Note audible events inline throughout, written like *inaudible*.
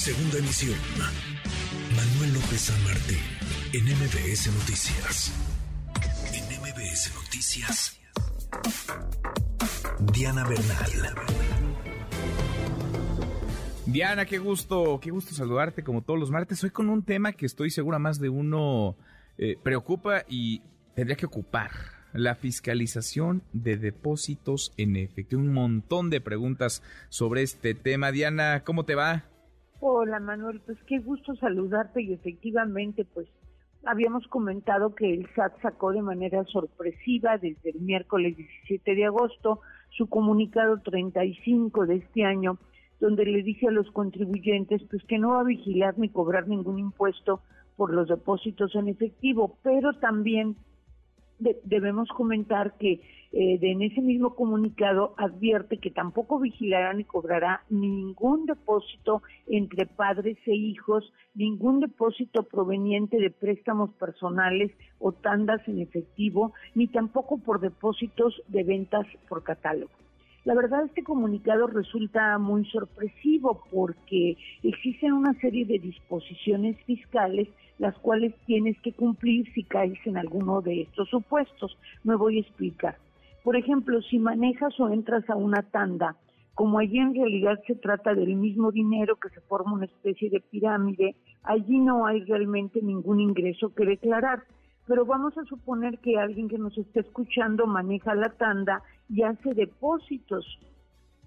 Segunda emisión. Manuel López San Martín, en MBS Noticias. En MBS Noticias. Diana Bernal. Diana, qué gusto, qué gusto saludarte como todos los martes. Hoy con un tema que estoy segura más de uno eh, preocupa y tendría que ocupar. La fiscalización de depósitos en efectivo. Un montón de preguntas sobre este tema. Diana, ¿cómo te va? Hola Manuel, pues qué gusto saludarte y efectivamente pues habíamos comentado que el SAT sacó de manera sorpresiva desde el miércoles 17 de agosto su comunicado 35 de este año donde le dice a los contribuyentes pues que no va a vigilar ni cobrar ningún impuesto por los depósitos en efectivo, pero también debemos comentar que eh, en ese mismo comunicado advierte que tampoco vigilará ni cobrará ningún depósito entre padres e hijos, ningún depósito proveniente de préstamos personales o tandas en efectivo, ni tampoco por depósitos de ventas por catálogo. La verdad este comunicado resulta muy sorpresivo porque existen una serie de disposiciones fiscales las cuales tienes que cumplir si caes en alguno de estos supuestos. Me voy a explicar. Por ejemplo, si manejas o entras a una tanda, como allí en realidad se trata del mismo dinero que se forma una especie de pirámide, allí no hay realmente ningún ingreso que declarar. Pero vamos a suponer que alguien que nos está escuchando maneja la tanda y hace depósitos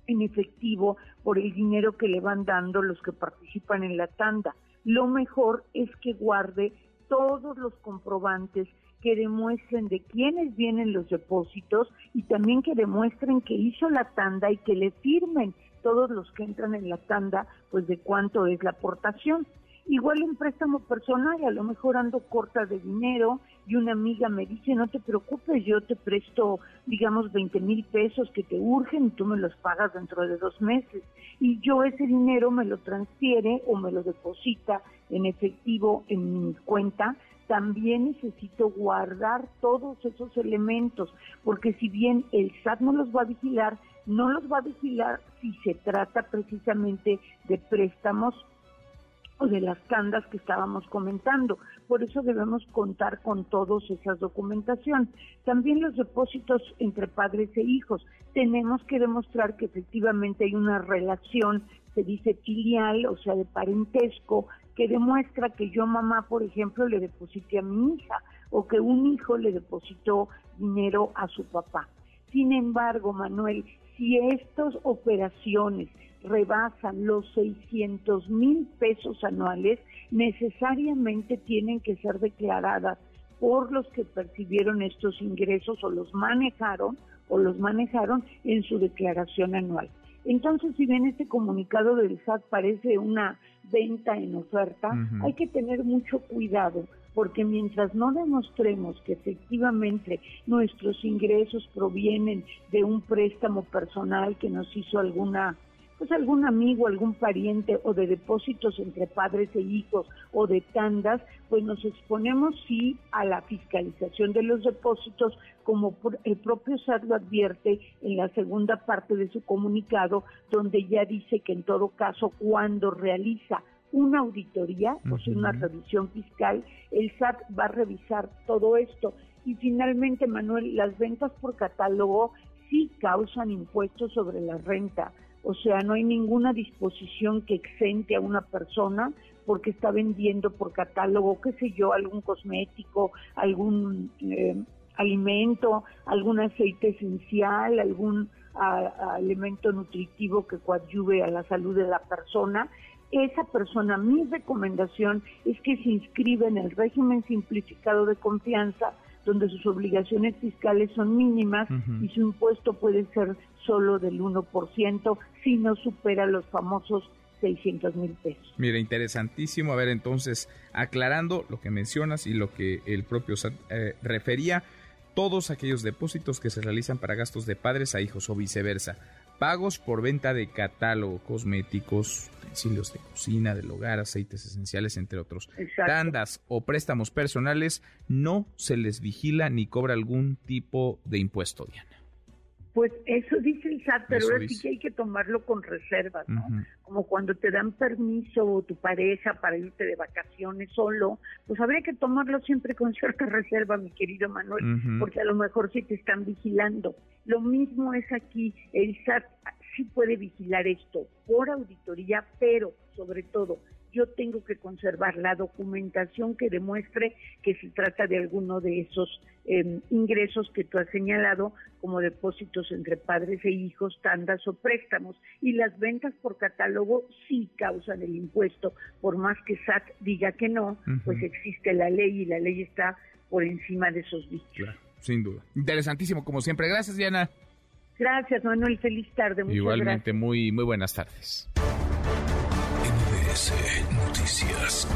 en efectivo por el dinero que le van dando los que participan en la tanda lo mejor es que guarde todos los comprobantes que demuestren de quiénes vienen los depósitos y también que demuestren que hizo la tanda y que le firmen todos los que entran en la tanda, pues de cuánto es la aportación. Igual un préstamo personal, a lo mejor ando corta de dinero y una amiga me dice, no te preocupes, yo te presto, digamos, 20 mil pesos que te urgen y tú me los pagas dentro de dos meses. Y yo ese dinero me lo transfiere o me lo deposita en efectivo en mi cuenta. También necesito guardar todos esos elementos, porque si bien el SAT no los va a vigilar, no los va a vigilar si se trata precisamente de préstamos de las tandas que estábamos comentando. Por eso debemos contar con todas esas documentación. También los depósitos entre padres e hijos. Tenemos que demostrar que efectivamente hay una relación, se dice filial, o sea, de parentesco, que demuestra que yo mamá, por ejemplo, le deposité a mi hija o que un hijo le depositó dinero a su papá. Sin embargo, Manuel, si estas operaciones rebasan los 600 mil pesos anuales, necesariamente tienen que ser declaradas por los que percibieron estos ingresos o los manejaron o los manejaron en su declaración anual. Entonces, si bien este comunicado del SAT parece una venta en oferta, hay que tener mucho cuidado porque mientras no demostremos que efectivamente nuestros ingresos provienen de un préstamo personal que nos hizo alguna pues algún amigo, algún pariente o de depósitos entre padres e hijos o de tandas, pues nos exponemos sí a la fiscalización de los depósitos, como el propio SAT lo advierte en la segunda parte de su comunicado, donde ya dice que en todo caso cuando realiza una auditoría, o sea, una revisión fiscal, el SAT va a revisar todo esto. Y finalmente, Manuel, las ventas por catálogo sí causan impuestos sobre la renta. O sea, no hay ninguna disposición que exente a una persona porque está vendiendo por catálogo, qué sé yo, algún cosmético, algún eh, alimento, algún aceite esencial, algún elemento nutritivo que coadyuve a la salud de la persona. Esa persona, mi recomendación es que se inscriba en el régimen simplificado de confianza donde sus obligaciones fiscales son mínimas y su impuesto puede ser solo del 1% si no supera los famosos 600 mil pesos. Mira, interesantísimo. A ver, entonces, aclarando lo que mencionas y lo que el propio SAT eh, refería, todos aquellos depósitos que se realizan para gastos de padres a hijos o viceversa, pagos por venta de catálogo, cosméticos, utensilios de cocina, del hogar, aceites esenciales, entre otros, tandas o préstamos personales, no se les vigila ni cobra algún tipo de impuesto, Diana. Pues eso dice el SAT, pero ahora sí que hay que tomarlo con reservas, ¿no? Como cuando te dan permiso tu pareja para irte de vacaciones solo, pues habría que tomarlo siempre con *laughs* cierta reserva, mi querido Manuel, porque a lo mejor sí te están vigilando. Lo mismo es aquí, el SAT sí puede vigilar esto por auditoría, pero sobre todo yo tengo que conservar la documentación que demuestre que se trata de alguno de esos em, ingresos que tú has señalado, como depósitos entre padres e hijos, tandas o préstamos. Y las ventas por catálogo sí causan el impuesto, por más que SAT diga que no, pues existe la ley y la ley está por encima de esos dichos. Claro, sin duda. Interesantísimo, como siempre. Gracias, Diana. Gracias, Manuel. Feliz tarde. Igualmente, muy, muy buenas tardes. NBS Noticias.